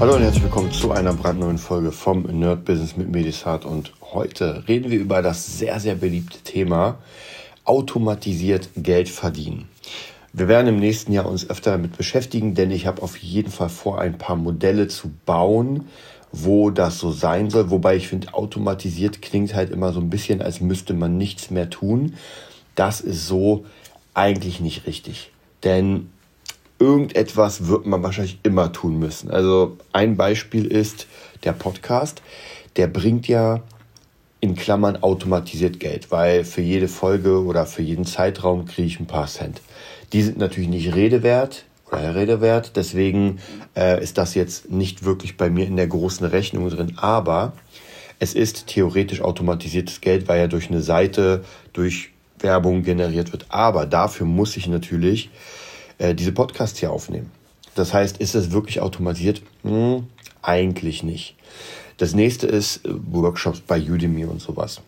Hallo und herzlich willkommen zu einer brandneuen Folge vom Nerd Business mit Medisat und heute reden wir über das sehr, sehr beliebte Thema automatisiert Geld verdienen. Wir werden im nächsten Jahr uns öfter damit beschäftigen, denn ich habe auf jeden Fall vor, ein paar Modelle zu bauen, wo das so sein soll. Wobei ich finde, automatisiert klingt halt immer so ein bisschen, als müsste man nichts mehr tun. Das ist so eigentlich nicht richtig. Denn irgendetwas wird man wahrscheinlich immer tun müssen. Also ein Beispiel ist der Podcast. Der bringt ja in Klammern automatisiert Geld, weil für jede Folge oder für jeden Zeitraum kriege ich ein paar Cent. Die sind natürlich nicht Redewert oder Redewert, deswegen äh, ist das jetzt nicht wirklich bei mir in der großen Rechnung drin, aber es ist theoretisch automatisiertes Geld, weil ja durch eine Seite, durch Werbung generiert wird. Aber dafür muss ich natürlich äh, diese Podcasts hier aufnehmen. Das heißt, ist es wirklich automatisiert? Hm, eigentlich nicht. Das nächste ist äh, Workshops bei Udemy und sowas.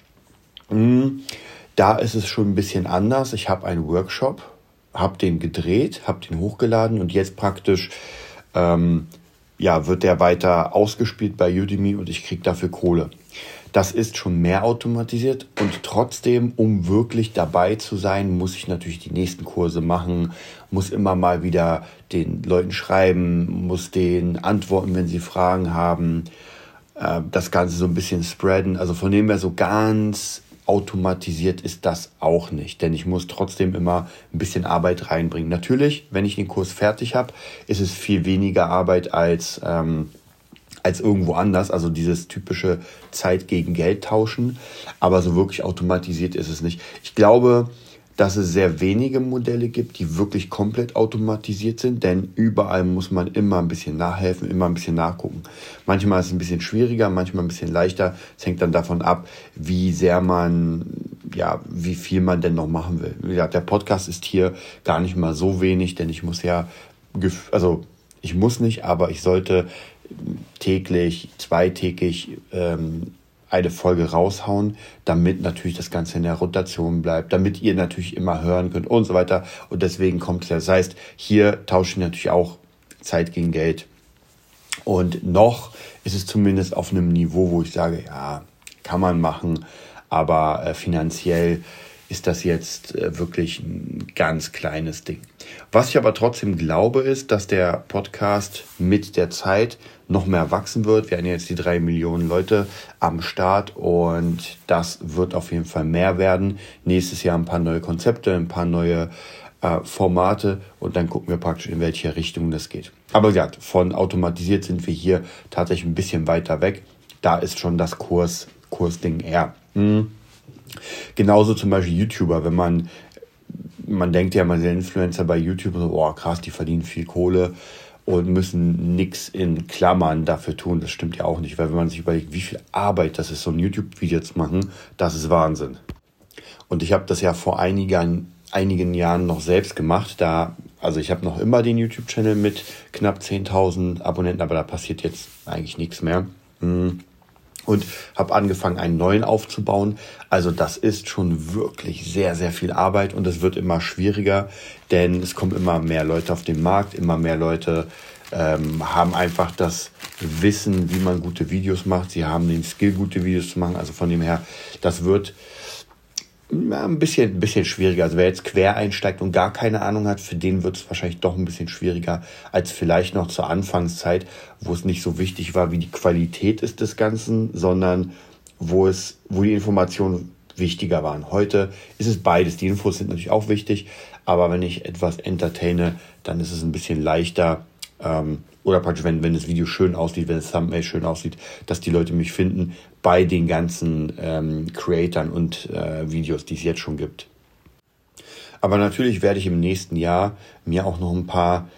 Hm, da ist es schon ein bisschen anders. Ich habe einen Workshop, habe den gedreht, habe den hochgeladen und jetzt praktisch ähm, ja, wird der weiter ausgespielt bei Udemy und ich kriege dafür Kohle. Das ist schon mehr automatisiert und trotzdem, um wirklich dabei zu sein, muss ich natürlich die nächsten Kurse machen, muss immer mal wieder den Leuten schreiben, muss denen antworten, wenn sie Fragen haben, äh, das Ganze so ein bisschen spreaden. Also von dem her so ganz automatisiert ist das auch nicht, denn ich muss trotzdem immer ein bisschen Arbeit reinbringen. Natürlich, wenn ich den Kurs fertig habe, ist es viel weniger Arbeit als ähm, als irgendwo anders. Also dieses typische Zeit gegen Geld tauschen. Aber so wirklich automatisiert ist es nicht. Ich glaube, dass es sehr wenige Modelle gibt, die wirklich komplett automatisiert sind, denn überall muss man immer ein bisschen nachhelfen, immer ein bisschen nachgucken. Manchmal ist es ein bisschen schwieriger, manchmal ein bisschen leichter. Es hängt dann davon ab, wie sehr man, ja, wie viel man denn noch machen will. Wie gesagt, der Podcast ist hier gar nicht mal so wenig, denn ich muss ja, also ich muss nicht, aber ich sollte täglich, zweitägig ähm, eine Folge raushauen, damit natürlich das Ganze in der Rotation bleibt, damit ihr natürlich immer hören könnt und so weiter. Und deswegen kommt es ja. Das heißt, hier tauschen wir natürlich auch Zeit gegen Geld. Und noch ist es zumindest auf einem Niveau, wo ich sage, ja, kann man machen, aber äh, finanziell ist das jetzt äh, wirklich ein ganz kleines Ding. Was ich aber trotzdem glaube, ist, dass der Podcast mit der Zeit noch mehr wachsen wird. Wir haben jetzt die drei Millionen Leute am Start und das wird auf jeden Fall mehr werden. Nächstes Jahr ein paar neue Konzepte, ein paar neue äh, Formate und dann gucken wir praktisch, in welche Richtung das geht. Aber ja, von automatisiert sind wir hier tatsächlich ein bisschen weiter weg. Da ist schon das Kurs, Kursding eher. Hm. Genauso zum Beispiel YouTuber, wenn man, man denkt ja, man ist Influencer bei YouTube, so, oh krass, die verdienen viel Kohle und müssen nichts in Klammern dafür tun. Das stimmt ja auch nicht, weil wenn man sich überlegt, wie viel Arbeit das ist, so ein YouTube-Video zu machen, das ist Wahnsinn. Und ich habe das ja vor einigen, einigen Jahren noch selbst gemacht. Da, also ich habe noch immer den YouTube-Channel mit knapp 10.000 Abonnenten, aber da passiert jetzt eigentlich nichts mehr. Hm und habe angefangen, einen neuen aufzubauen. Also das ist schon wirklich sehr, sehr viel Arbeit und es wird immer schwieriger, denn es kommen immer mehr Leute auf den Markt, immer mehr Leute ähm, haben einfach das Wissen, wie man gute Videos macht. Sie haben den Skill, gute Videos zu machen. Also von dem her, das wird ein bisschen, ein bisschen schwieriger. Also wer jetzt quer einsteigt und gar keine Ahnung hat, für den wird es wahrscheinlich doch ein bisschen schwieriger als vielleicht noch zur Anfangszeit, wo es nicht so wichtig war, wie die Qualität ist des Ganzen, sondern wo es, wo die Informationen wichtiger waren. Heute ist es beides. Die Infos sind natürlich auch wichtig, aber wenn ich etwas entertaine, dann ist es ein bisschen leichter, ähm, oder praktisch, wenn, wenn das Video schön aussieht, wenn das Thumbnail schön aussieht, dass die Leute mich finden bei den ganzen ähm, Creatoren und äh, Videos, die es jetzt schon gibt. Aber natürlich werde ich im nächsten Jahr mir auch noch ein paar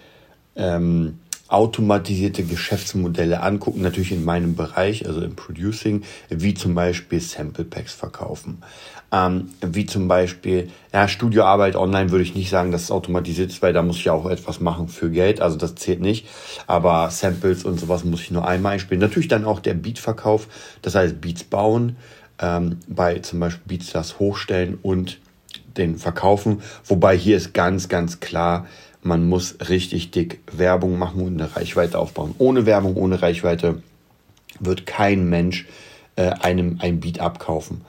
ähm, automatisierte Geschäftsmodelle angucken, natürlich in meinem Bereich, also im Producing, wie zum Beispiel Sample Packs verkaufen. Ähm, wie zum Beispiel, ja, Studioarbeit online würde ich nicht sagen, dass es automatisiert ist, weil da muss ich ja auch etwas machen für Geld, also das zählt nicht. Aber Samples und sowas muss ich nur einmal einspielen. Natürlich dann auch der Beatverkauf, das heißt Beats bauen, ähm, bei zum Beispiel Beatstars hochstellen und den verkaufen. Wobei hier ist ganz, ganz klar, man muss richtig dick Werbung machen und eine Reichweite aufbauen. Ohne Werbung, ohne Reichweite wird kein Mensch äh, einem ein Beat abkaufen.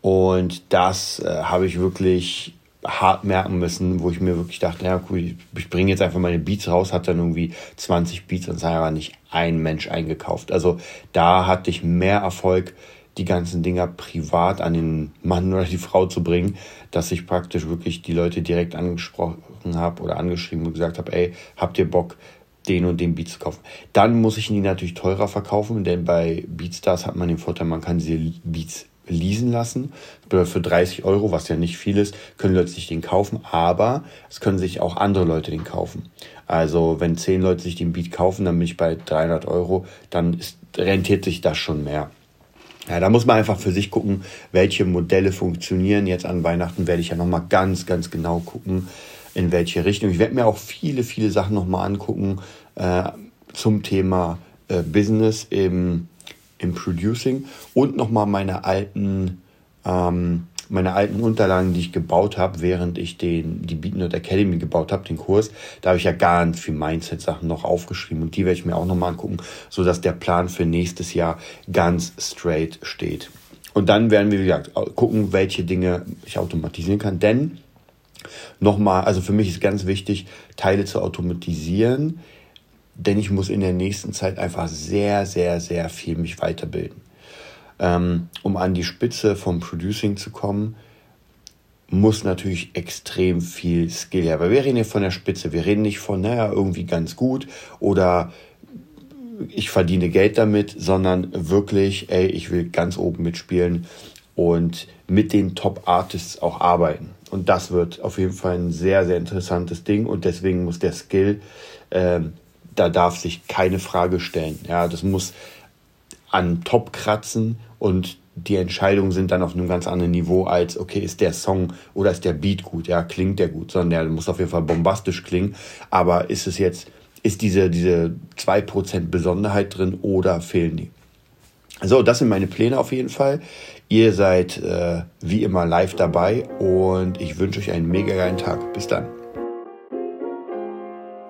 Und das äh, habe ich wirklich hart merken müssen, wo ich mir wirklich dachte, ja cool, ich bringe jetzt einfach meine Beats raus, hat dann irgendwie 20 Beats und hat aber nicht ein Mensch eingekauft. Also da hatte ich mehr Erfolg, die ganzen Dinger privat an den Mann oder die Frau zu bringen, dass ich praktisch wirklich die Leute direkt angesprochen habe oder angeschrieben und gesagt habe, ey, habt ihr Bock, den und den Beat zu kaufen. Dann muss ich ihn natürlich teurer verkaufen, denn bei Beatstars hat man den Vorteil, man kann diese Beats leasen lassen. Für 30 Euro, was ja nicht viel ist, können Leute sich den kaufen, aber es können sich auch andere Leute den kaufen. Also wenn 10 Leute sich den Beat kaufen, dann bin ich bei 300 Euro, dann ist, rentiert sich das schon mehr. Ja, da muss man einfach für sich gucken, welche Modelle funktionieren. Jetzt an Weihnachten werde ich ja nochmal ganz, ganz genau gucken, in welche Richtung. Ich werde mir auch viele, viele Sachen nochmal angucken äh, zum Thema äh, Business im, im Producing und nochmal meine alten ähm, meine alten Unterlagen, die ich gebaut habe, während ich den, die BeatNerd Academy gebaut habe, den Kurs, da habe ich ja ganz viel Mindset-Sachen noch aufgeschrieben und die werde ich mir auch nochmal angucken, sodass der Plan für nächstes Jahr ganz straight steht. Und dann werden wir, wie gesagt, gucken, welche Dinge ich automatisieren kann, denn nochmal, also für mich ist ganz wichtig, Teile zu automatisieren, denn ich muss in der nächsten Zeit einfach sehr, sehr, sehr viel mich weiterbilden ähm, um an die Spitze vom Producing zu kommen, muss natürlich extrem viel Skill her. Aber wir reden hier von der Spitze. Wir reden nicht von, naja, irgendwie ganz gut oder ich verdiene Geld damit, sondern wirklich, ey, ich will ganz oben mitspielen und mit den Top-Artists auch arbeiten. Und das wird auf jeden Fall ein sehr, sehr interessantes Ding und deswegen muss der Skill, äh, da darf sich keine Frage stellen. Ja, das muss an Top kratzen und die Entscheidungen sind dann auf einem ganz anderen Niveau als, okay, ist der Song oder ist der Beat gut? Ja, klingt der gut, sondern der muss auf jeden Fall bombastisch klingen. Aber ist es jetzt, ist diese, diese 2% Besonderheit drin oder fehlen die? So, das sind meine Pläne auf jeden Fall. Ihr seid äh, wie immer live dabei und ich wünsche euch einen mega geilen Tag. Bis dann.